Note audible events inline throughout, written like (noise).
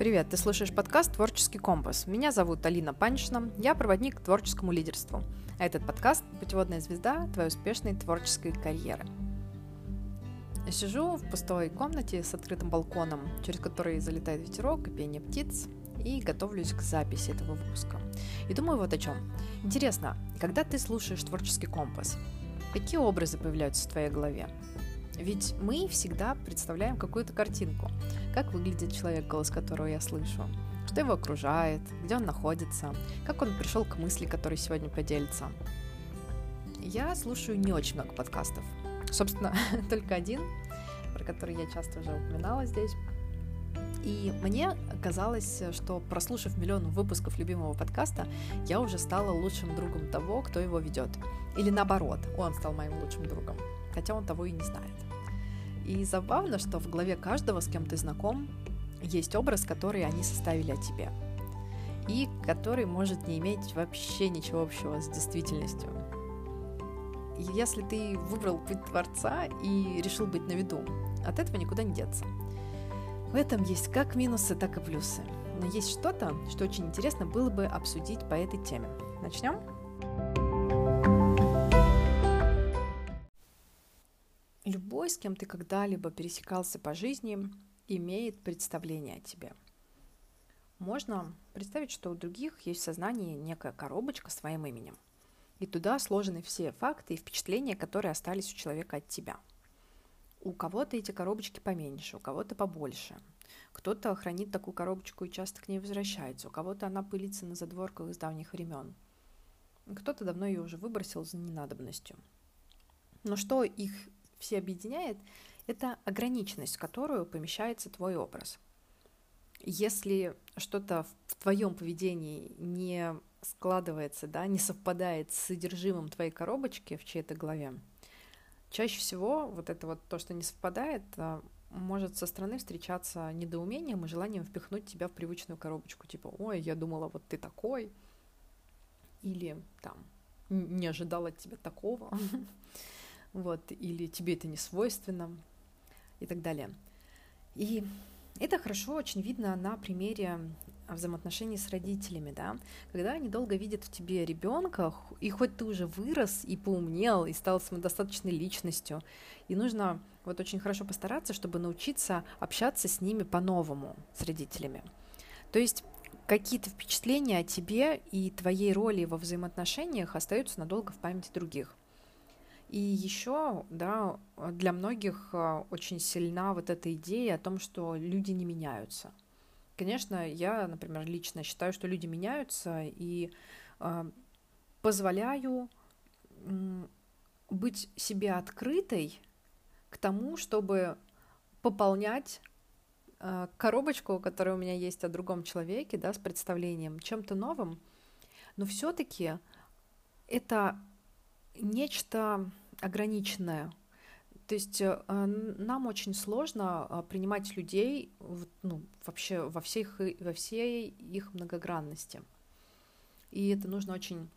Привет, ты слушаешь подкаст «Творческий компас». Меня зовут Алина Паншина, я проводник к творческому лидерству. А этот подкаст – путеводная звезда твоей успешной творческой карьеры. Я сижу в пустой комнате с открытым балконом, через который залетает ветерок и пение птиц, и готовлюсь к записи этого выпуска. И думаю вот о чем. Интересно, когда ты слушаешь «Творческий компас», какие образы появляются в твоей голове? Ведь мы всегда представляем какую-то картинку. Как выглядит человек, голос которого я слышу, что его окружает, где он находится, как он пришел к мысли, которой сегодня поделится. Я слушаю не очень много подкастов. Собственно, (laughs) только один, про который я часто уже упоминала здесь. И мне казалось, что прослушав миллион выпусков любимого подкаста, я уже стала лучшим другом того, кто его ведет. Или наоборот, он стал моим лучшим другом, хотя он того и не знает. И забавно, что в голове каждого, с кем ты знаком, есть образ, который они составили о тебе. И который может не иметь вообще ничего общего с действительностью. Если ты выбрал путь Творца и решил быть на виду, от этого никуда не деться. В этом есть как минусы, так и плюсы. Но есть что-то, что очень интересно было бы обсудить по этой теме. Начнем? С кем ты когда-либо пересекался по жизни, имеет представление о тебе. Можно представить, что у других есть в сознании некая коробочка с твоим именем. И туда сложены все факты и впечатления, которые остались у человека от тебя. У кого-то эти коробочки поменьше, у кого-то побольше. Кто-то хранит такую коробочку и часто к ней возвращается, у кого-то она пылится на задворках из давних времен. Кто-то давно ее уже выбросил за ненадобностью. Но что их все объединяет, это ограниченность, в которую помещается твой образ. Если что-то в твоем поведении не складывается, да, не совпадает с содержимым твоей коробочки в чьей-то голове, чаще всего вот это вот то, что не совпадает, а, может со стороны встречаться недоумением и желанием впихнуть тебя в привычную коробочку, типа, ой, я думала, вот ты такой, или там, не ожидала от тебя такого. (laughs) вот, или тебе это не свойственно и так далее. И это хорошо очень видно на примере взаимоотношений с родителями, да, когда они долго видят в тебе ребенка, и хоть ты уже вырос и поумнел, и стал самодостаточной личностью, и нужно вот очень хорошо постараться, чтобы научиться общаться с ними по-новому, с родителями. То есть какие-то впечатления о тебе и твоей роли во взаимоотношениях остаются надолго в памяти других. И еще, да, для многих а, очень сильна вот эта идея о том, что люди не меняются. Конечно, я, например, лично считаю, что люди меняются, и э, позволяю э, быть себе открытой к тому, чтобы пополнять э, коробочку, которая у меня есть о другом человеке, да, с представлением, чем-то новым, но все-таки это нечто ограниченное. То есть э, нам очень сложно а, принимать людей ну, вообще во, всех, во всей их многогранности. И это нужно очень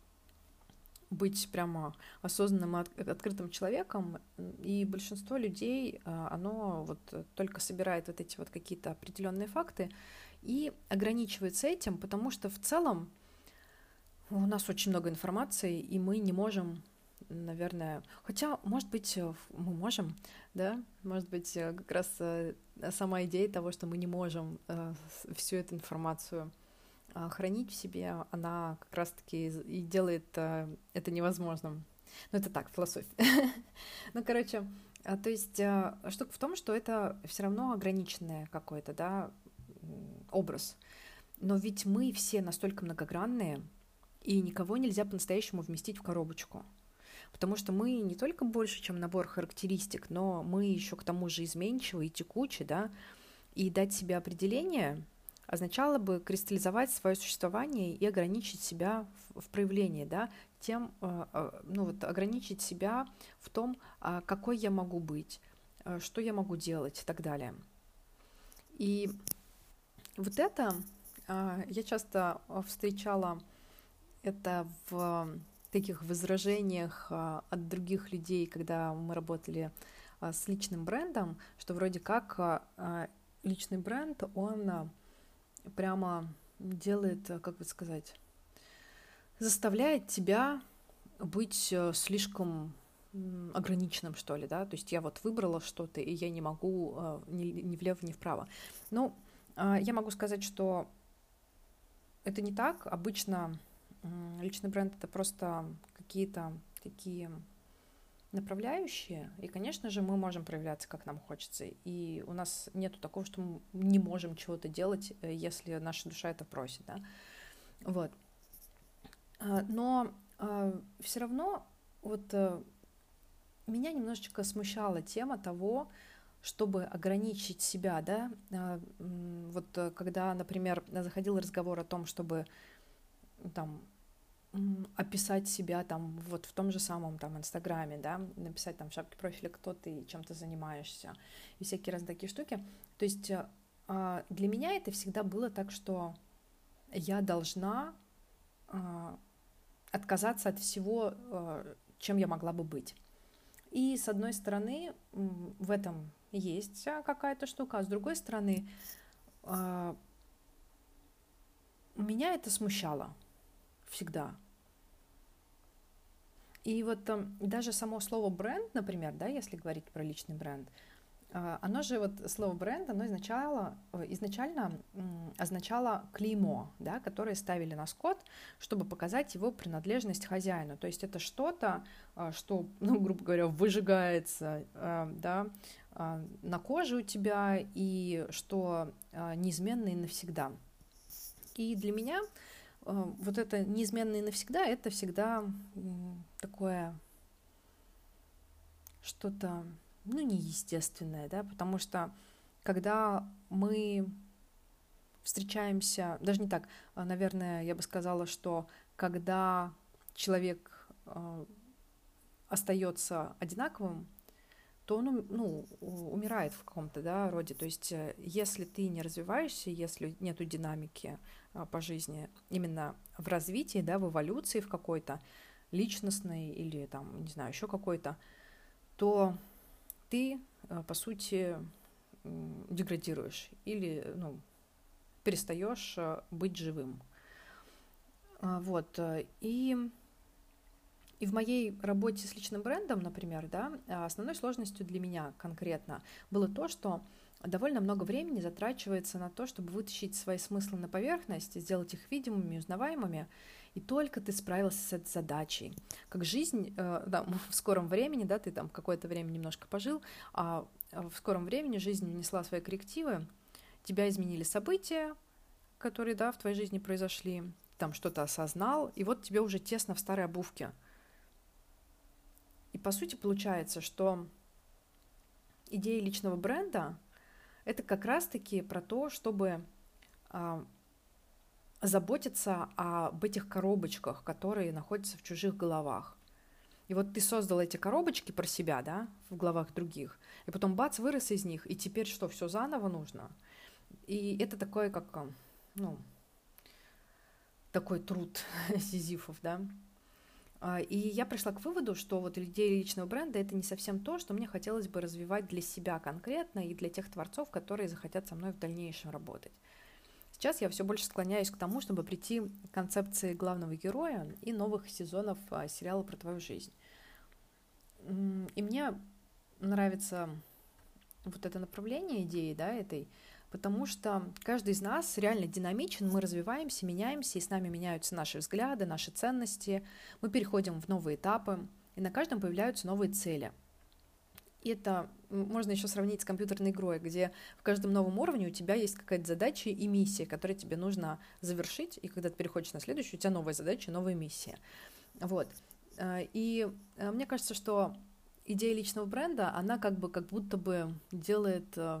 быть прямо осознанным и открытым человеком, и большинство людей, а, оно вот только собирает вот эти вот какие-то определенные факты и ограничивается этим, потому что в целом у нас очень много информации, и мы не можем наверное, хотя, может быть, э, мы можем, да, может быть, э, как раз э, сама идея того, что мы не можем всю эту информацию хранить в себе, она как раз-таки и делает это невозможным. Ну, это так, философия. (laughs) ну, короче, то есть штука в том, что это все равно ограниченный какой-то, да, образ. Но ведь мы все настолько многогранные, и никого нельзя по-настоящему вместить в коробочку. Потому что мы не только больше, чем набор характеристик, но мы еще к тому же изменчивы и текучи, да, и дать себе определение означало бы кристаллизовать свое существование и ограничить себя в, проявлении, да, тем, э, э, ну вот ограничить себя в том, а, какой я могу быть, что я могу делать и так далее. И вот это я часто встречала это в таких возражениях а, от других людей, когда мы работали а, с личным брендом, что вроде как а, личный бренд, он прямо делает, как бы сказать, заставляет тебя быть э, слишком ограниченным, что ли, да, то есть я вот выбрала что-то, и я не могу ни, влево, ни вправо. Ну, я могу сказать, что это не так. Обычно личный бренд — это просто какие-то такие направляющие, и, конечно же, мы можем проявляться, как нам хочется, и у нас нету такого, что мы не можем чего-то делать, э, если наша душа это просит, да, вот. А, но а, все равно вот э, меня немножечко смущала тема того, чтобы ограничить себя, да, а, вот э, когда, например, заходил разговор о том, чтобы там описать себя там вот в том же самом там инстаграме, да, написать там в шапке профиля, кто ты, чем ты занимаешься, и всякие разные такие штуки. То есть э, а, для меня это всегда было так, что я должна а, отказаться от всего, э, чем я могла бы быть. И с одной стороны, в этом есть какая-то штука, а с другой стороны, а, меня это смущало всегда. И вот там даже само слово бренд, например, да, если говорить про личный бренд, а, оно же вот слово бренд, оно изначально, изначально означало клеймо, да, которое ставили на скот, чтобы показать его принадлежность хозяину. То есть это что-то, а, что, (laughs) ну, грубо говоря, выжигается, а, да, на коже у тебя и что неизменно и навсегда. И для меня вот это неизменно и навсегда, это всегда такое что-то, ну, неестественное, да, потому что когда мы встречаемся, даже не так, а, наверное, я бы сказала, что когда человек э, остается одинаковым, то он ну, умирает в каком-то да, роде. То есть э, если ты не развиваешься, если нету динамики а, по жизни, именно в развитии, да, в эволюции в какой-то, личностной или там, не знаю, еще какой-то, то ты, э, по сути, деградируешь или ну, перестаешь э, быть живым. А, вот. И и в моей работе с личным брендом, например, да, основной сложностью для меня конкретно было то, что довольно много времени затрачивается на то, чтобы вытащить свои смыслы на поверхность, сделать их видимыми, узнаваемыми, и только ты справился с этой задачей. Как жизнь э, да, (laughs) в скором времени, да, ты там какое-то время немножко пожил, а в скором времени жизнь внесла свои коррективы, тебя изменили события, которые, да, в твоей жизни произошли, там что-то осознал, и вот тебе уже тесно в старой обувке – и по сути получается, что идея личного бренда это как раз-таки про то, чтобы а, заботиться об этих коробочках, которые находятся в чужих головах. И вот ты создал эти коробочки про себя, да, в головах других, и потом бац, вырос из них, и теперь что, все заново нужно? И это такое, как, ну, такой труд (laughs) сизифов, да. А, и я пришла к выводу, что вот идея личного бренда это не совсем то, что мне хотелось бы развивать для себя конкретно и для тех творцов, которые захотят со мной в дальнейшем работать. Сейчас я все больше склоняюсь к тому, чтобы прийти к концепции главного героя и новых сезонов а, сериала про твою жизнь. И мне нравится вот это направление идеи, да, этой, потому что каждый из нас реально динамичен, мы развиваемся, меняемся, и с нами меняются наши взгляды, наши ценности, мы переходим в новые этапы, и на каждом появляются новые цели. И это можно еще сравнить с компьютерной игрой, где в каждом новом уровне у тебя есть какая-то задача и миссия, которую тебе нужно завершить, и когда ты переходишь на следующую, у тебя новая задача, новая миссия. Вот. Э, и э, мне кажется, что идея личного бренда, она как бы как будто бы делает э,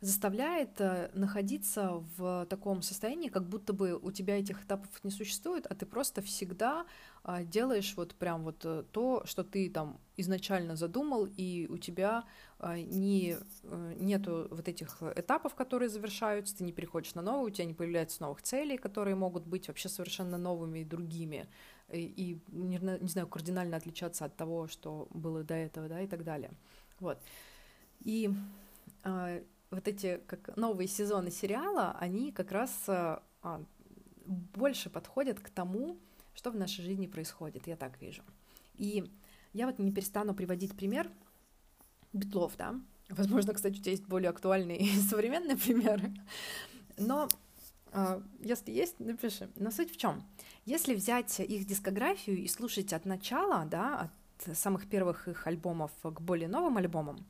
заставляет э, находиться в таком состоянии, как будто бы у тебя этих этапов не существует, а ты просто всегда а, делаешь вот прям вот э, то, что ты там изначально задумал, и у тебя а, не, э, нету вот этих этапов, которые завершаются, ты не переходишь на новые, у тебя не появляется новых целей, которые могут быть вообще совершенно новыми и другими, и, и не, не знаю, кардинально отличаться от того, что было до этого, да, и так далее. Вот. И а, вот эти как новые сезоны сериала, они как раз а, больше подходят к тому, что в нашей жизни происходит, я так вижу. И я вот не перестану приводить пример Битлов, да, возможно, кстати, у тебя есть более актуальные и (laughs) современные примеры, но э, если есть, напиши. Но суть в чем? Если взять их дискографию и слушать от начала, да, от самых первых их альбомов к более новым альбомам,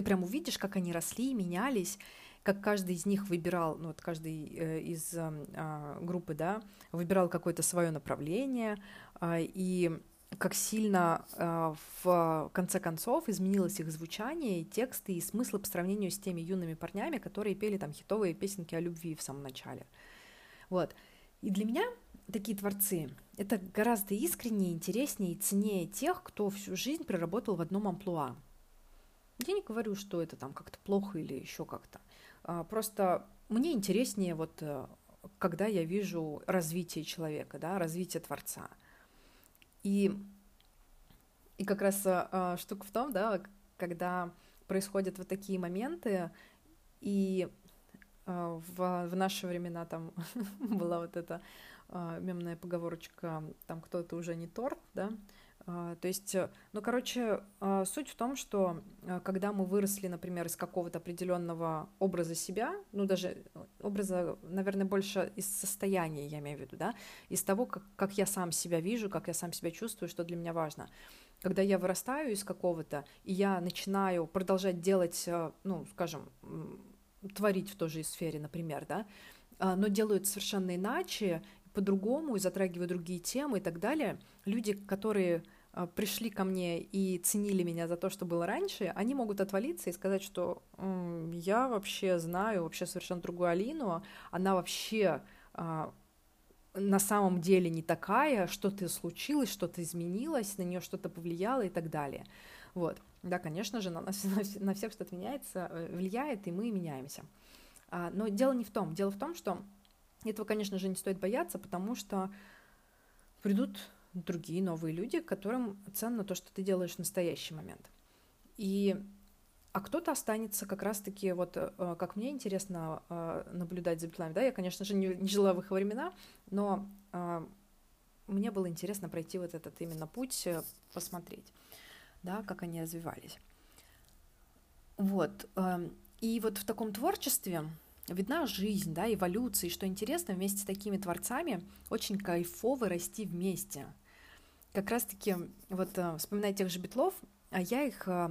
ты прям увидишь, как они росли, менялись, как каждый из них выбирал, ну вот каждый э, из э, группы, да, выбирал какое-то свое направление, э, и как сильно э, в конце концов изменилось их звучание, и тексты, и смысл по сравнению с теми юными парнями, которые пели там хитовые песенки о любви в самом начале. Вот. И для меня такие творцы — это гораздо искреннее, интереснее и ценнее тех, кто всю жизнь проработал в одном амплуа. Я не говорю, что это там как-то плохо или еще как-то. А, просто мне интереснее вот э, когда я вижу развитие человека, да, развитие творца. И, и как раз а, штука в том, да, когда происходят вот такие моменты, и в, в наши времена там (laughs) была вот эта а, мемная поговорочка, там кто-то уже не торт, да, то есть, э, ну, короче, а, суть в том, что а, когда мы выросли, например, из какого-то определенного образа себя, ну, даже образа, наверное, больше из состояния, я имею в виду, да, из того, как, как я сам себя вижу, как я сам себя чувствую, что для меня важно. Когда я вырастаю из какого-то, и я начинаю продолжать делать, э, ну, скажем, творить в той же сфере, например, да, но делаю это совершенно иначе, по-другому, и затрагиваю другие темы и так далее, люди, которые а, пришли ко мне и ценили меня за то, что было раньше, они могут отвалиться и сказать, что я вообще знаю вообще совершенно другую Алину, она вообще а, на самом деле не такая, что-то случилось, что-то изменилось, на нее что-то повлияло и так далее. Вот. Да, конечно же, на, нас, (laughs) на всех что-то меняется, э, влияет, и мы меняемся. А, но дело не в том. Дело в том, что этого, конечно же, не стоит бояться, потому что придут другие новые люди, которым ценно то, что ты делаешь в настоящий момент. И а кто-то останется как раз-таки, вот э, как мне интересно э, наблюдать за битлами, да, я, конечно же, не, не жила в их времена, но э, мне было интересно пройти вот этот именно путь, посмотреть, да, как они развивались. Вот, эм, и вот в таком творчестве видна жизнь, да, эволюция, и что интересно, вместе с такими творцами очень кайфово расти вместе. Как раз-таки, вот э, вспоминая тех же Битлов, а я их э,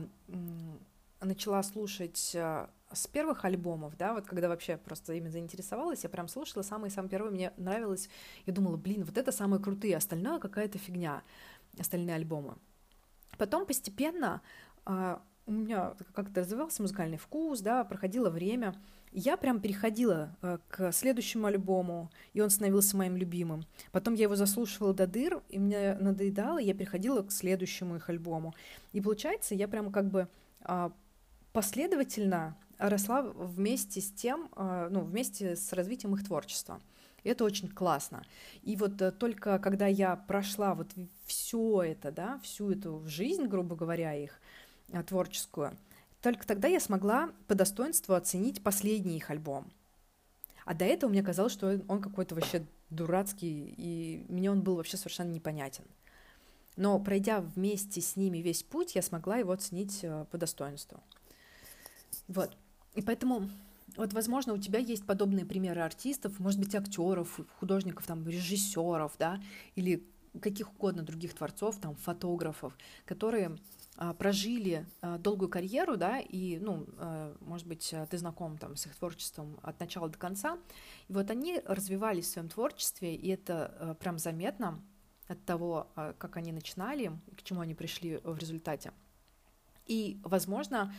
начала слушать э, с первых альбомов, да, вот когда вообще просто ими заинтересовалась, я прям слушала самые-самые первые, мне нравилось, я думала, блин, вот это самые крутые, остальное какая-то фигня, остальные альбомы. Потом постепенно у меня как-то развивался музыкальный вкус, да, проходило время, я прям переходила э, к следующему альбому, и он становился моим любимым. Потом я его заслушивала до дыр, и мне надоедало, и я переходила к следующему их альбому. И получается, я прям как бы э, последовательно росла вместе с тем, э, ну, вместе с развитием их творчества. И это очень классно. И вот э, только когда я прошла вот все это, да, всю эту жизнь, грубо говоря, их творческую, только тогда я смогла по достоинству оценить последний их альбом. А до этого мне казалось, что он какой-то вообще дурацкий, и мне он был вообще совершенно непонятен. Но пройдя вместе с ними весь путь, я смогла его оценить э, по достоинству. Вот. И поэтому, вот, возможно, у тебя есть подобные примеры артистов, может быть, актеров, художников, там, режиссеров, да, или каких угодно других творцов, там, фотографов, которые прожили а, долгую карьеру, да, и, ну, а, может быть, ты знаком там с их творчеством от начала до конца, и вот они развивались в своем творчестве, и это прям заметно от того, как они начинали, к чему они пришли в результате. И, возможно,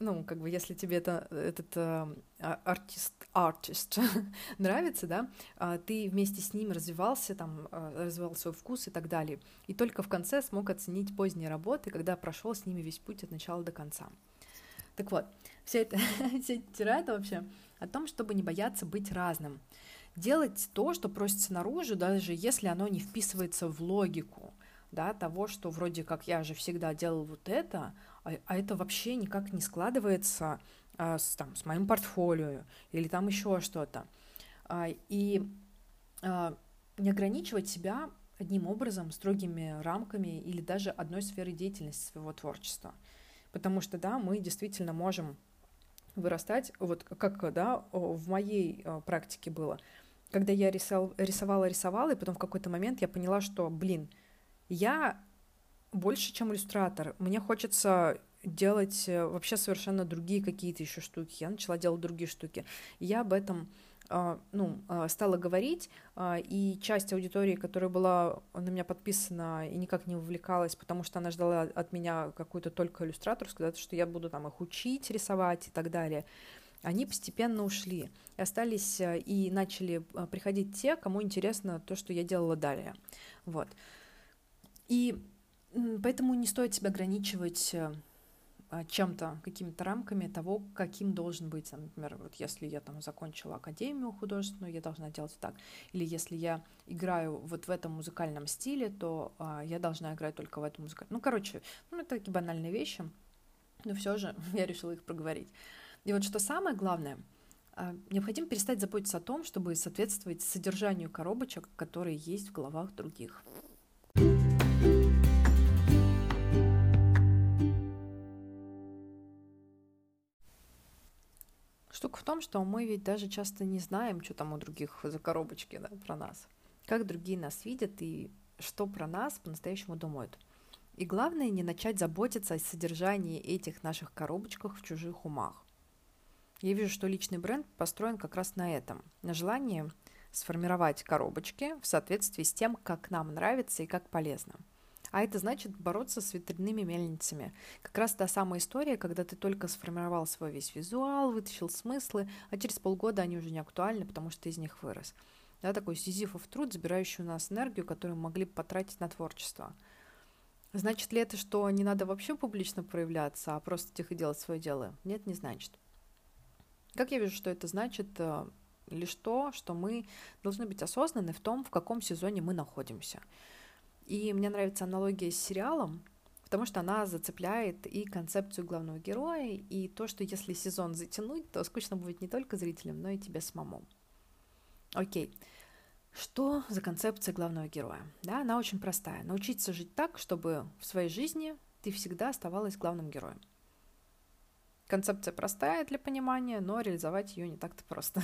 ну, как бы, если тебе это, этот э, артист, артист (laughs) нравится, да, э, ты вместе с ним развивался, там, э, развивал свой вкус и так далее. И только в конце смог оценить поздние работы, когда прошел с ними весь путь от начала до конца. Так вот, все это, (laughs) все вообще о том, чтобы не бояться быть разным. Делать то, что просится наружу, даже если оно не вписывается в логику, да, того, что вроде как я же всегда делал вот это, а, а это вообще никак не складывается а, с, там, с моим портфолио или там еще что-то. А, и а, не ограничивать себя одним образом, строгими рамками или даже одной сферой деятельности своего творчества. Потому что, да, мы действительно можем вырастать, вот как, да, в моей практике было, когда я рисовала, рисовала, рисовала, и потом в какой-то момент я поняла, что, блин, я больше, чем иллюстратор. Мне хочется делать э, вообще совершенно другие какие-то еще штуки. Я начала делать другие штуки. Я об этом а, ну, а, стала говорить, а, и часть аудитории, которая была на меня подписана и никак не вовлекалась, потому что она ждала от меня какую-то только иллюстраторскую, что я буду там их учить рисовать и так далее, они постепенно ушли. И остались э, и начали приходить те, кому интересно то, что я делала далее. Вот. И поэтому не стоит себя ограничивать э, а, чем-то, какими-то рамками того, каким должен быть, например, вот если я там закончила академию художественную, я должна делать так, или если я играю вот в этом музыкальном стиле, то а, я должна играть только в этом музыкальном. Ну, короче, ну, это такие банальные вещи, но все же (laughs) я решила их проговорить. И вот что самое главное, а, необходимо перестать заботиться о том, чтобы соответствовать содержанию коробочек, которые есть в головах других. Штука в том, что мы ведь даже часто не знаем, что там у других за коробочки да, про нас. Как другие нас видят и что про нас по-настоящему думают. И главное, не начать заботиться о содержании этих наших коробочках в чужих умах. Я вижу, что личный бренд построен как раз на этом, на желании сформировать коробочки в соответствии с тем, как нам нравится и как полезно – а это значит бороться с ветряными мельницами. Как раз та самая история, когда ты только сформировал свой весь визуал, вытащил смыслы, а через полгода они уже не актуальны, потому что ты из них вырос. Да, такой сизифов труд, забирающий у нас энергию, которую мы могли потратить на творчество. Значит ли это, что не надо вообще публично проявляться, а просто тихо делать свое дело? Нет, не значит. Как я вижу, что это значит? Э, лишь то, что мы должны быть осознаны в том, в каком сезоне мы находимся – и мне нравится аналогия с сериалом, потому что она зацепляет и концепцию главного героя, и то, что если сезон затянуть, то скучно будет не только зрителям, но и тебе самому. Окей. Что за концепция главного героя? Да, она очень простая. Научиться жить так, чтобы в своей жизни ты всегда оставалась главным героем. Концепция простая для понимания, но реализовать ее не так-то просто.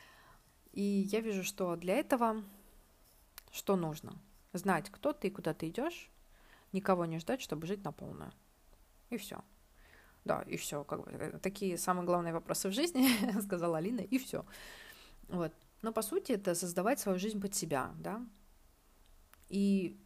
(laughs) И я вижу, что для этого что нужно? Знать, кто ты и куда ты идешь, никого не ждать, чтобы жить на полную. И все. Да, и все. Как бы, э, такие самые главные вопросы в жизни, (laughs) сказала Алина, и все. Вот. Но по сути это создавать свою жизнь под себя, да. И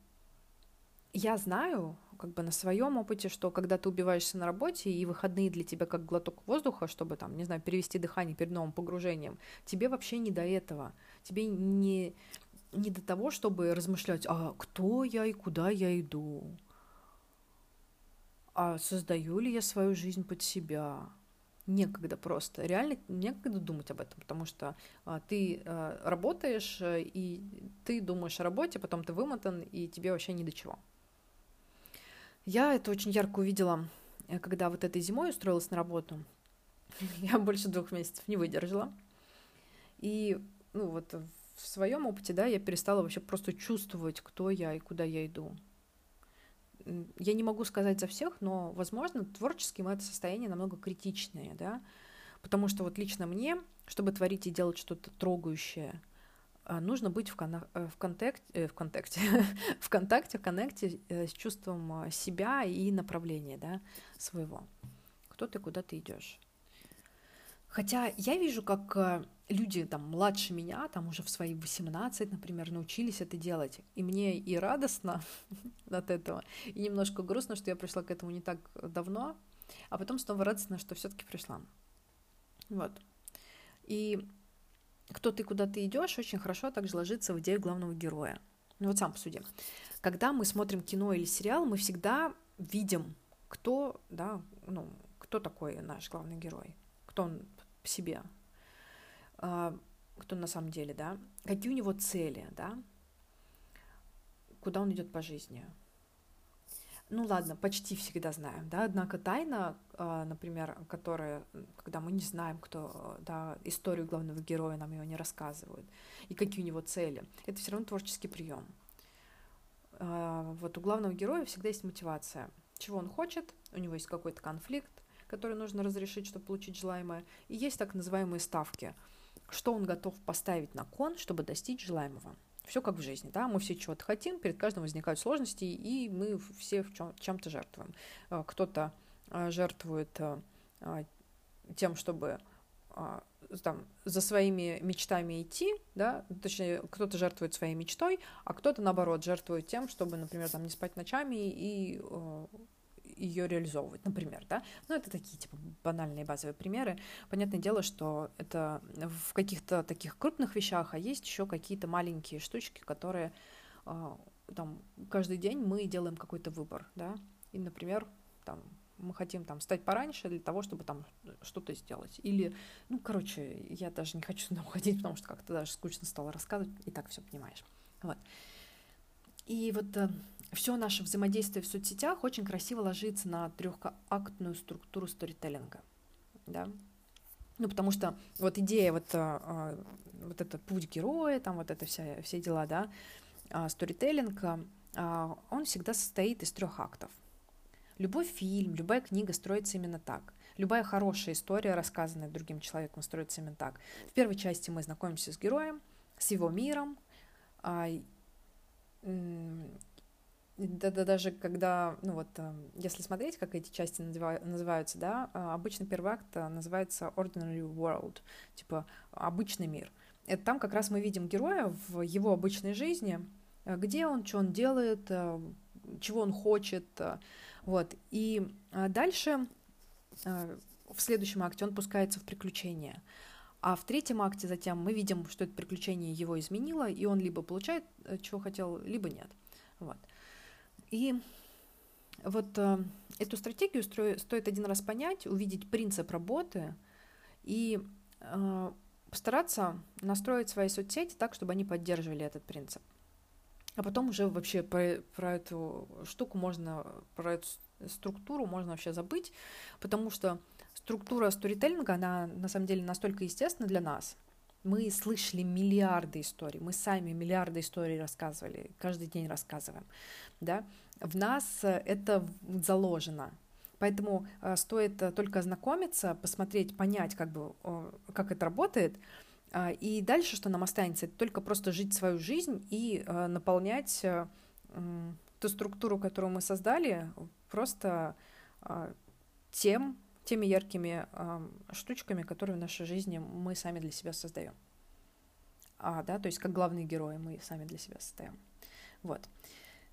я знаю, как бы на своем опыте, что когда ты убиваешься на работе, и выходные для тебя как глоток воздуха, чтобы там, не знаю, перевести дыхание перед новым погружением, тебе вообще не до этого. Тебе не, не до того, чтобы размышлять, а кто я и куда я иду, а создаю ли я свою жизнь под себя. Некогда просто, реально некогда думать об этом, потому что а, ты а, работаешь, э, и ты думаешь о работе, потом ты вымотан, и тебе вообще ни до чего. Я это очень ярко увидела, э, когда вот этой зимой устроилась на работу. (laughs) Я больше двух месяцев не выдержала. И ну, вот в своем опыте, да, я перестала вообще просто чувствовать, кто я и куда я иду. Я не могу сказать за всех, но, возможно, творческим это состояние намного критичнее, да, потому что вот лично мне, чтобы творить и делать что-то трогающее, а, нужно быть в, кон- э, в контакте, э, в контакте, (laughs) в контакте, в коннекте э, с чувством себя и направления, да, своего. Кто ты, куда ты идешь. Хотя я вижу, как э, люди там младше меня, там уже в свои 18, например, научились это делать. И мне и радостно (laughs) от этого, и немножко грустно, что я пришла к этому не так давно, а потом снова радостно, что все-таки пришла. Вот. И кто ты, куда ты идешь, очень хорошо также ложится в идею главного героя. Ну вот сам посуди. Когда мы смотрим кино или сериал, мы всегда видим, кто, да, ну, кто такой наш главный герой, кто он в себе, а, кто на самом деле, да, какие у него цели, да, куда он идет по жизни. ну ладно, почти всегда знаем, да, однако тайна, а, например, которая, когда мы не знаем, кто, да, историю главного героя нам ее не рассказывают, и какие у него цели, это все равно творческий прием. А, вот у главного героя всегда есть мотивация, чего он хочет, у него есть какой-то конфликт, который нужно разрешить, чтобы получить желаемое, и есть так называемые ставки, что он готов поставить на кон, чтобы достичь желаемого. Все как в жизни, да, мы все чего-то хотим, перед каждым возникают сложности, и мы все в чем- чем-то жертвуем. А, кто-то а, жертвует а, тем, чтобы там, за своими мечтами идти, да, точнее, кто-то жертвует своей мечтой, а кто-то, наоборот, жертвует тем, чтобы, например, там, не спать ночами и ее реализовывать, например, да. Ну, это такие, типа, банальные базовые примеры. Понятное дело, что это в каких-то таких крупных вещах, а есть еще какие-то маленькие штучки, которые а, там каждый день мы делаем какой-то выбор, да. И, например, там мы хотим там встать пораньше для того, чтобы там что-то сделать. Или, ну, короче, я даже не хочу туда уходить, потому что как-то даже скучно стало рассказывать, и так все понимаешь. Вот. И вот э, все наше взаимодействие в соцсетях очень красиво ложится на трехактную структуру сторителлинга. Да? Ну, потому что вот идея, вот, а, а, вот это путь героя, там вот это вся, все дела, да, а, сторителлинга, а, он всегда состоит из трех актов. Любой фильм, любая книга строится именно так. Любая хорошая история, рассказанная другим человеком, строится именно так. В первой части мы знакомимся с героем, с его миром, да, да, даже когда, ну вот, э, если смотреть, как эти части называются, да, э, обычно первый акт э, называется Ordinary World, типа обычный мир. Это там как раз мы видим героя в его обычной жизни, где он, что он делает, чего он хочет, вот. И дальше в следующем акте он пускается в приключения. А в третьем акте затем мы видим, что это приключение его изменило, и он либо получает, чего хотел, либо нет. Вот. И вот э, эту стратегию стоит один раз понять, увидеть принцип работы и э, постараться настроить свои соцсети так, чтобы они поддерживали этот принцип. А потом уже вообще про, про эту штуку можно, про эту структуру можно вообще забыть, потому что структура сторителлинга, она на самом деле настолько естественна для нас, мы слышали миллиарды историй, мы сами миллиарды историй рассказывали, каждый день рассказываем, да, в нас э, это заложено, поэтому э, стоит э, только ознакомиться, посмотреть, понять, как бы, как это работает, а, и дальше, что нам останется, это только просто жить свою жизнь и наполнять ту структуру, которую мы создали, просто тем, теми яркими э, штучками, которые в нашей жизни мы сами для себя создаем. А, да, то есть как главные герои мы сами для себя создаем. Вот.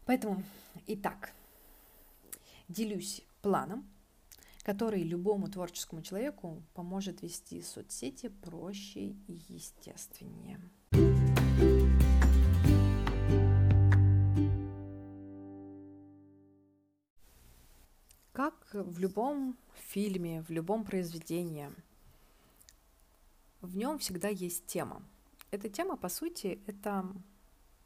Поэтому, итак, делюсь планом, который любому творческому человеку поможет вести соцсети проще и естественнее. Как в любом фильме, в любом произведении, в нем всегда есть тема. Эта тема, по сути, это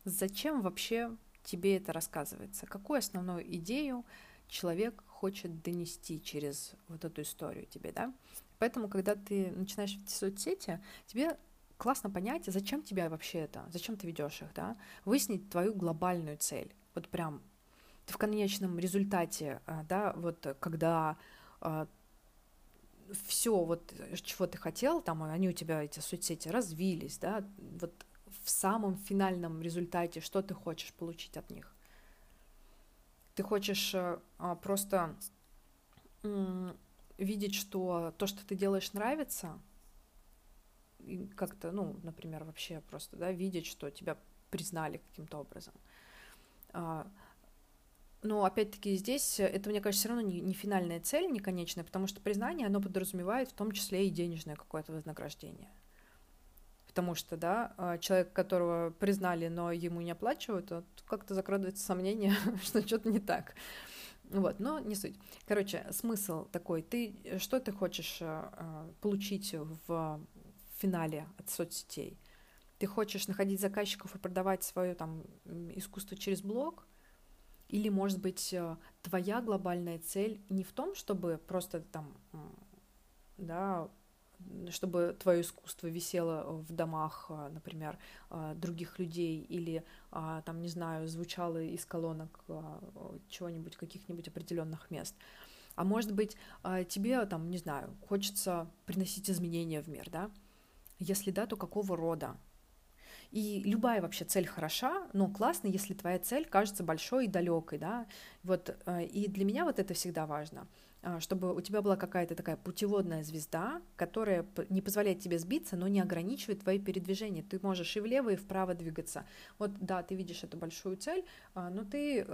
зачем вообще тебе это рассказывается, какую основную идею человек хочет донести через вот эту историю тебе, да? Поэтому, когда ты начинаешь вести соцсети, тебе классно понять, зачем тебе вообще это, зачем ты ведешь их, да? Выяснить твою глобальную цель. Вот прям в конечном результате, а, да, вот когда а, все, вот чего ты хотел, там они у тебя, эти соцсети, развились, да, вот в самом финальном результате, что ты хочешь получить от них? Ты хочешь а, просто видеть, что то, что ты делаешь, нравится, как-то, ну, например, вообще просто, да, видеть, что тебя признали каким-то образом. Но опять-таки здесь это, мне кажется, все равно не, не финальная цель, не конечная, потому что признание, оно подразумевает в том числе и денежное какое-то вознаграждение. Потому что, да, а, человек, которого признали, но ему не оплачивают, как-то закрадывается сомнение, (laughs) что что-то не так. Вот, но не суть. Короче, смысл такой, ты что ты хочешь э, получить в финале от соцсетей? Ты хочешь находить заказчиков и продавать свое там искусство через блог, Или, может быть, э, твоя глобальная цель не в том, чтобы просто там, да, чтобы твое искусство висело в домах, э, например, э, других людей, или там, не знаю, звучало из колонок чего-нибудь, каких-нибудь определенных мест. А может быть, тебе там, не знаю, хочется приносить изменения в мир, да? Если да, то какого рода? И любая вообще цель хороша, но классно, если твоя цель кажется большой и далекой, да. Вот, э, и для меня вот это всегда важно, э, чтобы у тебя была какая-то такая путеводная звезда, которая не позволяет тебе сбиться, но не ограничивает твои передвижения. Ты можешь и влево, и вправо двигаться. Вот, да, ты видишь эту большую цель, э, но ты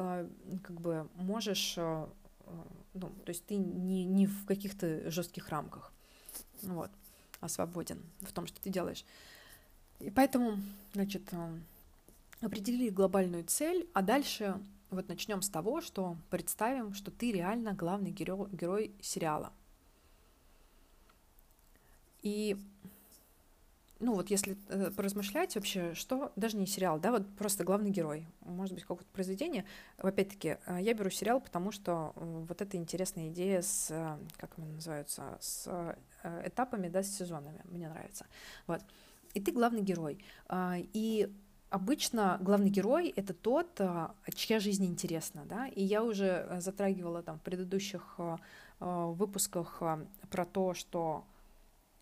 как бы можешь, ну, то есть ты не, не в каких-то жестких рамках, вот, а свободен в том, что ты делаешь. И поэтому, значит, э, определили глобальную цель, а дальше вот начнем с того, что представим, что ты реально главный герой, герой сериала. И, ну вот если э, поразмышлять вообще, что, даже не сериал, да, вот просто главный герой, может быть, какое-то произведение. Опять-таки, э, я беру сериал, потому что э, вот эта интересная идея с, э, как они называются, с э, этапами, да, с сезонами, мне нравится. Вот. И ты главный герой. А, и обычно главный герой это тот, а, чья жизнь интересна, да, и я уже э, затрагивала там в предыдущих э, э, выпусках про то, что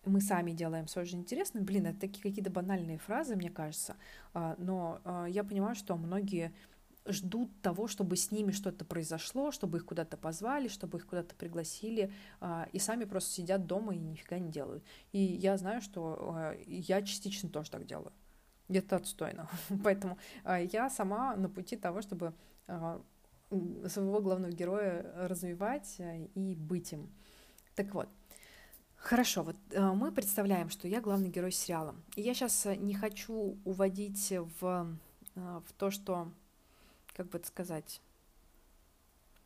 мы сами делаем свою жизнь интересной. Блин, это такие какие-то банальные фразы, мне кажется, а, но я понимаю, что многие ждут того, чтобы с ними что-то произошло, чтобы их куда-то позвали, чтобы их куда-то пригласили, а, и сами просто сидят дома и нифига не делают. И я знаю, что а, я частично тоже так делаю. Это отстойно. (laughs) Поэтому а, я сама на пути того, чтобы своего главного героя развивать и быть им. Так вот, Хорошо, вот э, мы представляем, что я главный герой сериала. И я сейчас не хочу уводить в, э, в то, что как бы это сказать,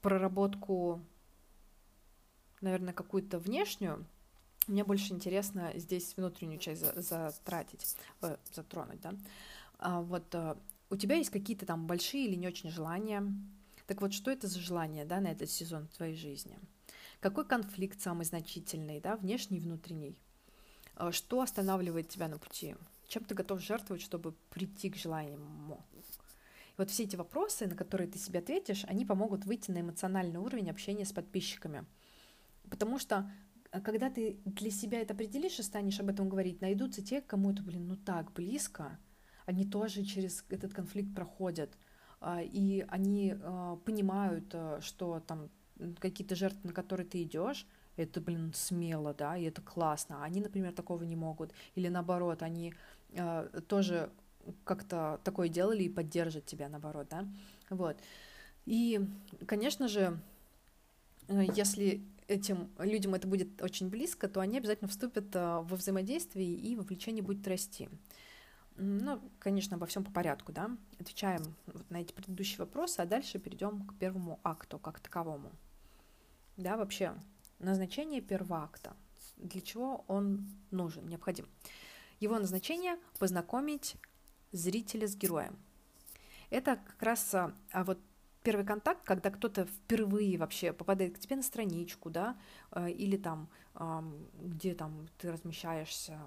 проработку, наверное, какую-то внешнюю, мне больше интересно здесь внутреннюю часть затратить, э, затронуть, да. А вот э, у тебя есть какие-то там большие или не очень желания. Так вот, что это за желание, да, на этот сезон в твоей жизни? Какой конфликт самый значительный, да, внешний и внутренний? Э, что останавливает тебя на пути? Чем ты готов жертвовать, чтобы прийти к желаемому? Вот все эти вопросы, на которые ты себе ответишь, они помогут выйти на эмоциональный уровень общения с подписчиками. Потому что э, когда ты для себя это определишь и станешь об этом говорить, найдутся те, кому это, блин, ну так близко, они тоже через этот конфликт проходят, а, и они э, понимают, э, что там какие-то жертвы, на которые ты идешь, это, блин, смело, да, и это классно. Они, например, такого не могут. Или наоборот, они тоже как-то такое делали и поддержат тебя, наоборот, да, вот. И, конечно же, э, если этим людям это будет очень близко, то они обязательно вступят э, во взаимодействие и вовлечение будет расти. Ну, конечно, обо всем по порядку, да. Отвечаем вот на эти предыдущие вопросы, а дальше перейдем к первому акту как таковому. Да, вообще, назначение первого акта. Для чего он нужен, необходим? Его назначение – познакомить зрителя с героем. Это как раз а, а вот первый контакт, когда кто-то впервые вообще попадает к тебе на страничку, да, э, или там, где там ты размещаешься,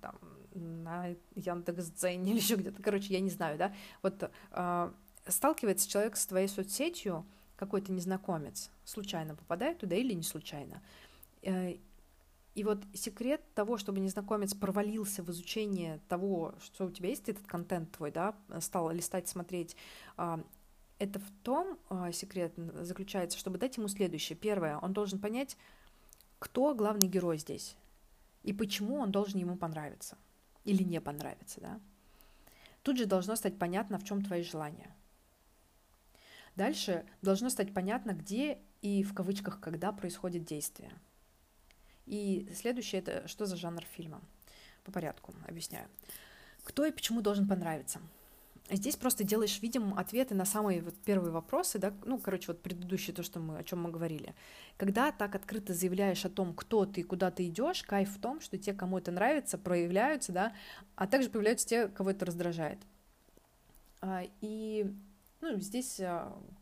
там, на Яндекс.Дзене или еще где-то, короче, я не знаю, да, вот а, сталкивается человек с твоей соцсетью, какой-то незнакомец, случайно попадает туда или не случайно, э, и вот секрет того, чтобы незнакомец провалился в изучение того, что у тебя есть этот контент твой, да, стал листать, смотреть, а, это в том а, секрет заключается, чтобы дать ему следующее. Первое, он должен понять, кто главный герой здесь и почему он должен ему понравиться или не понравиться, да. Тут же должно стать понятно, в чем твои желания. Дальше должно стать понятно, где и в кавычках когда происходит действие – и следующее это что за жанр фильма? По порядку объясняю. Кто и почему должен понравиться? Здесь просто делаешь, видим, ответы на самые вот первые вопросы, да, ну, короче, вот предыдущее то, что мы, о чем мы говорили. Когда так открыто заявляешь о том, кто ты куда ты идешь, кайф в том, что те, кому это нравится, проявляются, да, а также появляются те, кого это раздражает. А, и Ну, здесь,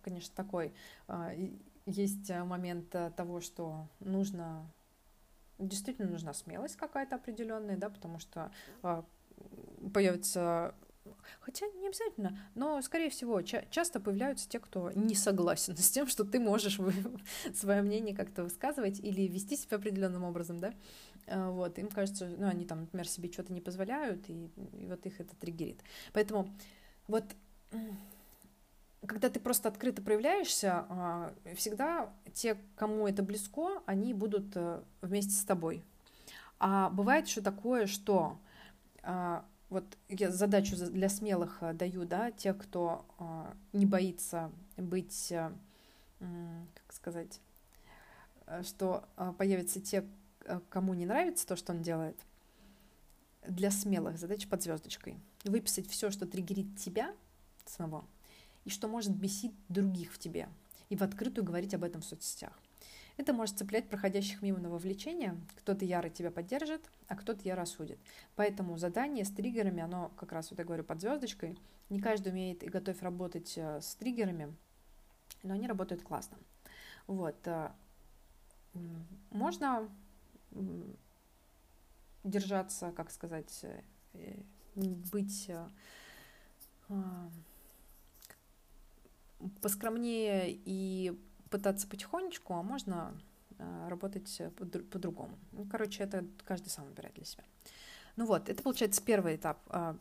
конечно, такой есть момент того, что нужно действительно нужна смелость какая-то определенная, да, потому что появится Хотя не обязательно, но, скорее всего, ча- часто появляются те, кто не согласен (laughs) с тем, что ты можешь (laughs) свое мнение как-то высказывать или вести себя определенным образом, да. А, вот, им кажется, ну, они там, например, себе что-то не позволяют, и, и вот их это триггерит. Поэтому вот когда ты просто открыто проявляешься, а, всегда те, кому это близко, они будут э, вместе с тобой. А бывает еще такое, что а, вот я задачу для смелых э, даю, да, тех, кто э, не боится быть, э, как сказать, что появятся те, кому не нравится то, что он делает. Для смелых задача под звездочкой. Выписать все, что триггерит тебя самого, и что может бесить других в тебе. И в открытую говорить об этом в соцсетях. Это может цеплять проходящих мимо на вовлечение. Кто-то яро тебя поддержит, а кто-то яро осудит. Поэтому задание с триггерами, оно как раз, вот я говорю, под звездочкой. Не каждый умеет и готов работать э, с триггерами, но они работают классно. Вот. Э, можно держаться, как сказать, э, быть поскромнее и пытаться потихонечку, а можно э, работать по-другому. Ну, короче, это каждый сам выбирает для себя. Ну вот, это получается первый этап, а,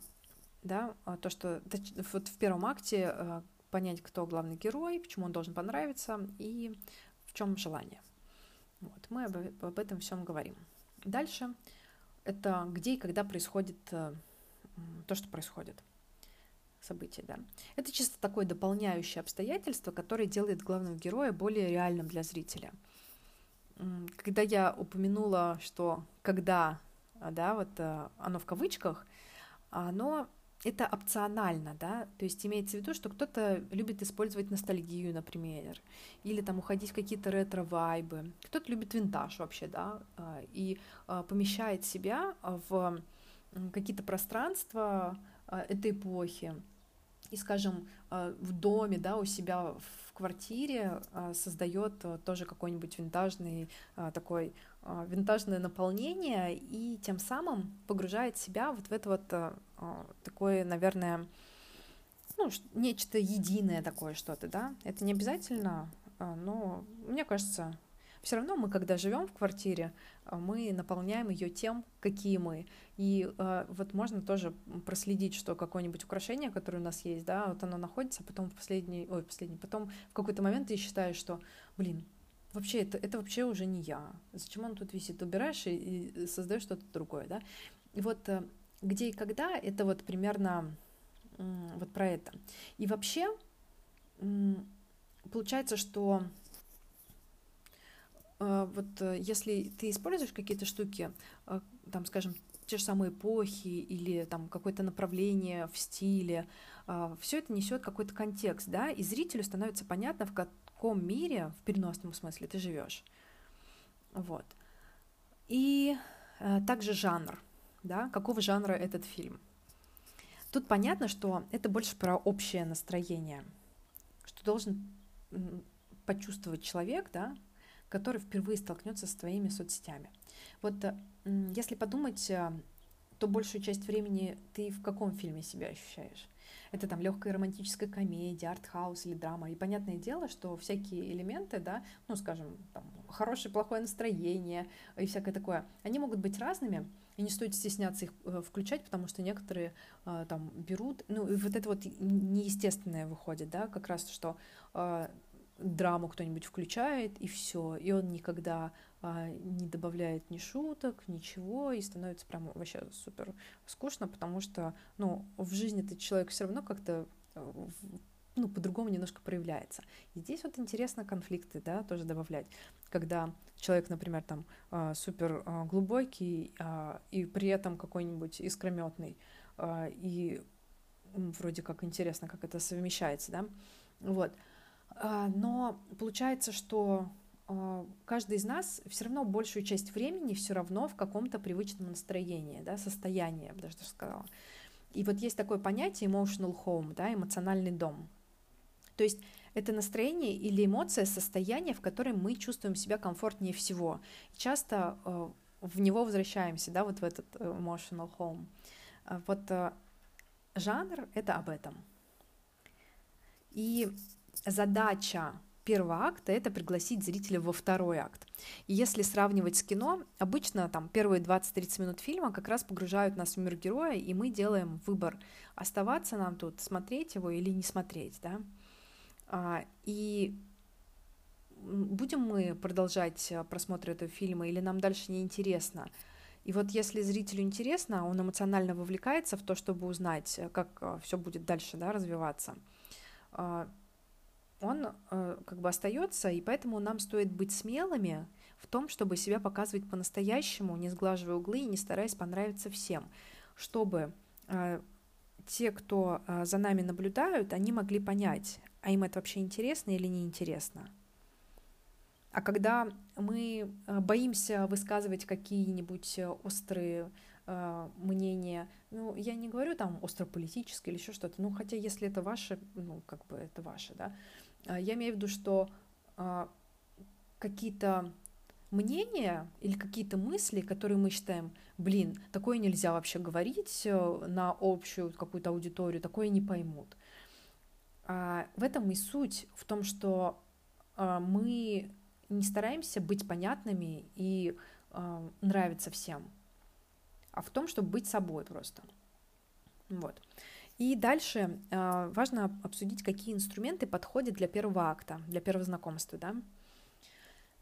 да, а, то, что вот в первом акте э, понять, кто главный герой, почему он должен понравиться и в чем желание. Вот, мы об, об этом всем говорим. Дальше это где и когда происходит э, то, что происходит событий, да. Это чисто такое дополняющее обстоятельство, которое делает главного героя более реальным для зрителя. Когда я упомянула, что когда, да, вот э, оно в кавычках, оно это опционально, да, то есть имеется в виду, что кто-то любит использовать ностальгию, например, или там уходить в какие-то ретро-вайбы, кто-то любит винтаж вообще, да, а, и а, помещает себя в какие-то пространства этой эпохи, и, скажем, а, в доме, да, у себя в квартире а, создает тоже какой-нибудь винтажный такой винтажное наполнение и тем самым погружает себя вот в это вот такое, наверное, ну, нечто единое такое что-то, да. Это не обязательно, но мне кажется, все равно мы, когда живем в квартире, а, мы наполняем ее тем, какие мы. И э, вот можно тоже проследить, что какое-нибудь украшение, которое у нас есть, да, вот оно находится, а потом в последний, ой, последний, потом в какой-то момент ты считаешь, что, блин, вообще это, это вообще уже не я. Зачем он тут висит? Убираешь и, и создаешь что-то другое, да. И вот э, где и когда, это вот примерно вот про это. И вообще получается, что вот э, если ты используешь какие-то штуки, а, там, скажем, те же самые эпохи или там какое-то направление в стиле, а, все это несет какой-то контекст, да, и зрителю становится понятно, в каком мире, в переносном смысле, ты живешь. Вот. И также жанр, да, какого жанра этот фильм. Тут понятно, что это больше про общее настроение, что должен почувствовать человек, да, который впервые столкнется с твоими соцсетями. Вот если подумать, э, то большую часть времени ты в каком фильме себя ощущаешь? Это там легкая романтическая комедия, артхаус или драма. И понятное дело, что всякие элементы, да, ну, скажем, там, хорошее, плохое настроение и всякое такое, они могут быть разными, и не стоит стесняться их э, включать, потому что некоторые э, там берут, ну, и вот это вот неестественное выходит, да, как раз, что драму кто-нибудь включает, и все, и он никогда а, не добавляет ни шуток, ничего, и становится прям вообще супер скучно, потому что, ну, в жизни этот человек все равно как-то э, ну, по-другому немножко проявляется. И здесь вот интересно конфликты, да, тоже добавлять, когда человек, например, там а, супер а, глубокий а, и при этом какой-нибудь искрометный, и вроде как интересно, как это совмещается, да, вот, а, но получается, что а, каждый из нас все равно большую часть времени все равно в каком-то привычном настроении, да, состоянии, я бы даже сказала. И вот есть такое понятие emotional home, да, эмоциональный дом. То есть это настроение или эмоция, состояние, в котором мы чувствуем себя комфортнее всего. часто э, в него возвращаемся, да, вот в этот э, emotional home. А вот э, жанр — это об этом. И задача первого акта — это пригласить зрителя во второй акт. И если сравнивать с кино, обычно там первые 20-30 минут фильма как раз погружают нас в мир героя, и мы делаем выбор, оставаться нам тут, смотреть его или не смотреть, да. А, и будем мы продолжать э, просмотр этого фильма или нам дальше не интересно. И вот если зрителю интересно, он эмоционально вовлекается в то, чтобы узнать, э, как э, все будет дальше да, развиваться, он как бы остается, и поэтому нам стоит быть смелыми в том, чтобы себя показывать по-настоящему, не сглаживая углы и не стараясь понравиться всем, чтобы те, кто за нами наблюдают, они могли понять, а им это вообще интересно или неинтересно. А когда мы э, боимся высказывать какие-нибудь э, острые э, мнения, ну, я не говорю там острополитическое или еще что-то, ну, хотя если это ваше, ну, как бы это ваше, да, я имею в виду, что э, какие-то мнения или какие-то мысли, которые мы считаем, блин, такое нельзя вообще говорить э, на общую какую-то аудиторию, такое не поймут. А в этом и суть, в том, что мы не стараемся быть понятными и нравиться всем, а в том, чтобы быть собой просто. Вот. И дальше э, важно обсудить, какие инструменты подходят для первого акта, для первого знакомства, да.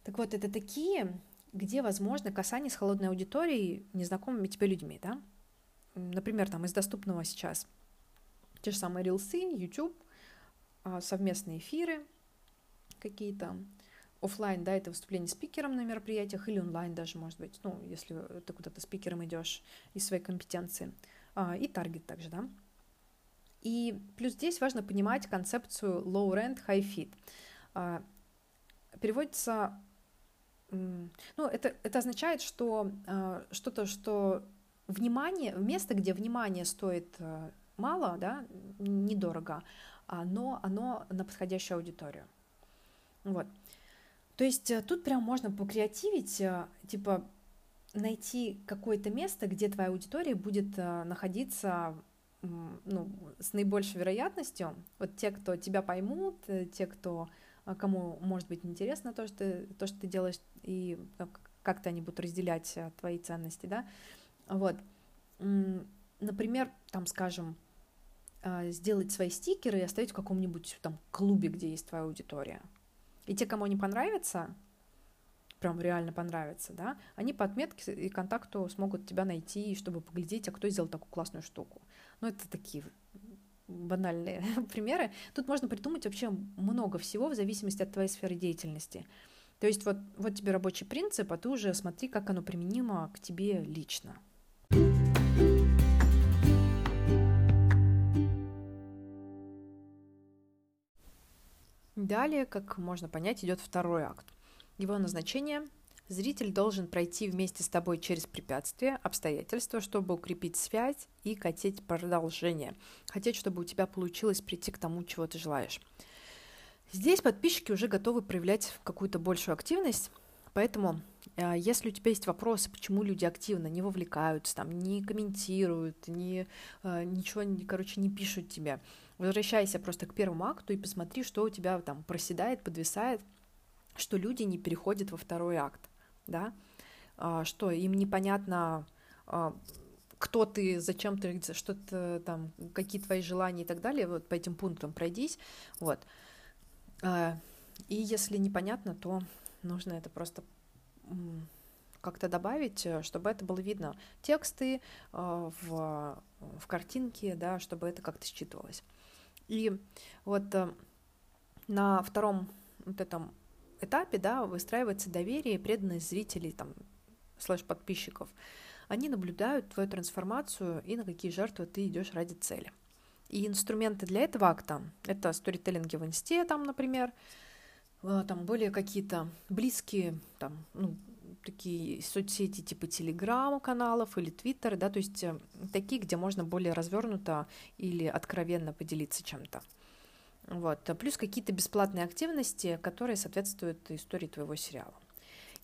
Так вот, это такие, где возможно касание с холодной аудиторией, незнакомыми тебе людьми, да. Например, там из доступного сейчас те же самые рилсы, YouTube, а, совместные эфиры какие-то, офлайн, да, это выступление спикером на мероприятиях или онлайн даже, может быть, ну, если ты куда-то спикером идешь из своей компетенции, а, и таргет также, да. И плюс здесь важно понимать концепцию low rent, high fit. А, переводится, ну, это, это означает, что а, что-то, что внимание, место, где внимание стоит мало, да, недорого, но оно на подходящую аудиторию. Вот. То есть э, тут прям можно покреативить, э, типа найти какое-то место, где твоя аудитория будет э, находиться ну, с наибольшей вероятностью. Вот те, кто тебя поймут, те, кто кому может быть интересно то, что, то, что ты делаешь, и как-то они будут разделять твои ценности, да. Вот. Например, там, скажем, сделать свои стикеры и оставить в каком-нибудь там клубе, где есть твоя аудитория. И те, кому не понравится, прям реально понравится, да, они по отметке и контакту смогут тебя найти, чтобы поглядеть, а кто сделал такую классную штуку. Ну, это такие банальные (laughs) примеры. Тут можно придумать вообще много всего в зависимости от твоей сферы деятельности. То есть вот, вот тебе рабочий принцип, а ты уже смотри, как оно применимо к тебе лично. Далее, как можно понять, идет второй акт. Его назначение – зритель должен пройти вместе с тобой через препятствия, обстоятельства, чтобы укрепить связь и хотеть продолжение. Хотеть, чтобы у тебя получилось прийти к тому, чего ты желаешь. Здесь подписчики уже готовы проявлять какую-то большую активность, поэтому э, если у тебя есть вопросы, почему люди активно не вовлекаются, там, не комментируют, не, э, ничего, короче, не пишут тебе, Возвращайся просто к первому акту и посмотри, что у тебя там проседает, подвисает, что люди не переходят во второй акт, да, а, что им непонятно, а, кто ты, зачем ты, что-то там, какие твои желания и так далее, вот по этим пунктам пройдись, вот. А, и если непонятно, то нужно это просто как-то добавить, чтобы это было видно. Тексты в, в картинке, да, чтобы это как-то считывалось. И вот э, на втором вот этом этапе, да, выстраивается доверие и преданность зрителей, там, слэш-подписчиков. Они наблюдают твою трансформацию и на какие жертвы ты идешь ради цели. И инструменты для этого акта — это сторителлинги в инсте, там, например, э, там более какие-то близкие, там, ну, такие соцсети типа телеграм-каналов или твиттер, да, то есть э, такие, где можно более развернуто или откровенно поделиться чем-то. Вот. Плюс какие-то бесплатные активности, которые соответствуют истории твоего сериала.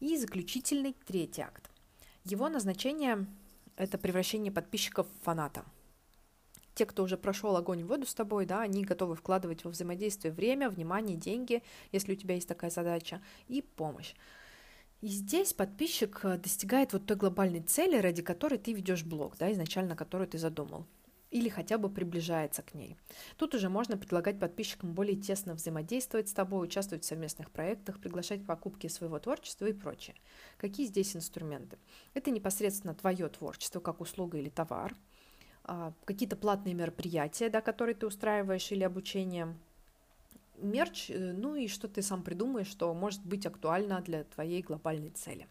И заключительный третий акт. Его назначение – это превращение подписчиков в фаната. Те, кто уже прошел огонь и воду с тобой, да, они готовы вкладывать во взаимодействие время, внимание, деньги, если у тебя есть такая задача, и помощь. И здесь подписчик э, достигает вот той глобальной цели, ради которой ты ведешь блог, да, изначально которую ты задумал или хотя бы приближается к ней. Тут уже можно предлагать подписчикам более тесно взаимодействовать с тобой, участвовать в совместных проектах, приглашать в покупки своего творчества и прочее. Какие здесь инструменты? Это непосредственно твое творчество, как услуга или товар, а, какие-то платные мероприятия, да, которые ты устраиваешь или обучение, мерч, э, ну и что ты сам придумаешь, что может быть актуально для твоей глобальной цели.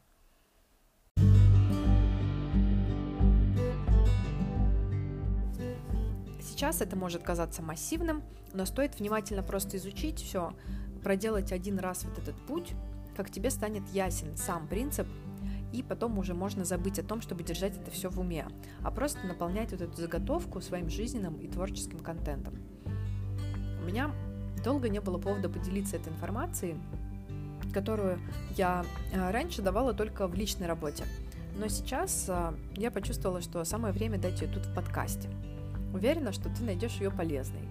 Сейчас это может казаться массивным, но стоит внимательно просто изучить все, проделать один раз вот этот путь, как тебе станет ясен сам принцип, и потом уже можно забыть о том, чтобы держать это все в уме, а просто наполнять вот эту заготовку своим жизненным и творческим контентом. У меня долго не было повода поделиться этой информацией, которую я э, раньше давала только в личной работе. Но сейчас э, я почувствовала, что самое время дать ее тут в подкасте. Уверена, что ты найдешь ее полезной.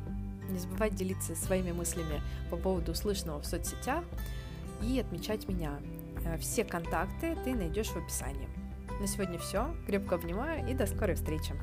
Не забывай делиться своими мыслями по поводу услышанного в соцсетях и отмечать меня. Э, все контакты ты найдешь в описании. На сегодня все. Крепко обнимаю и до скорой встречи.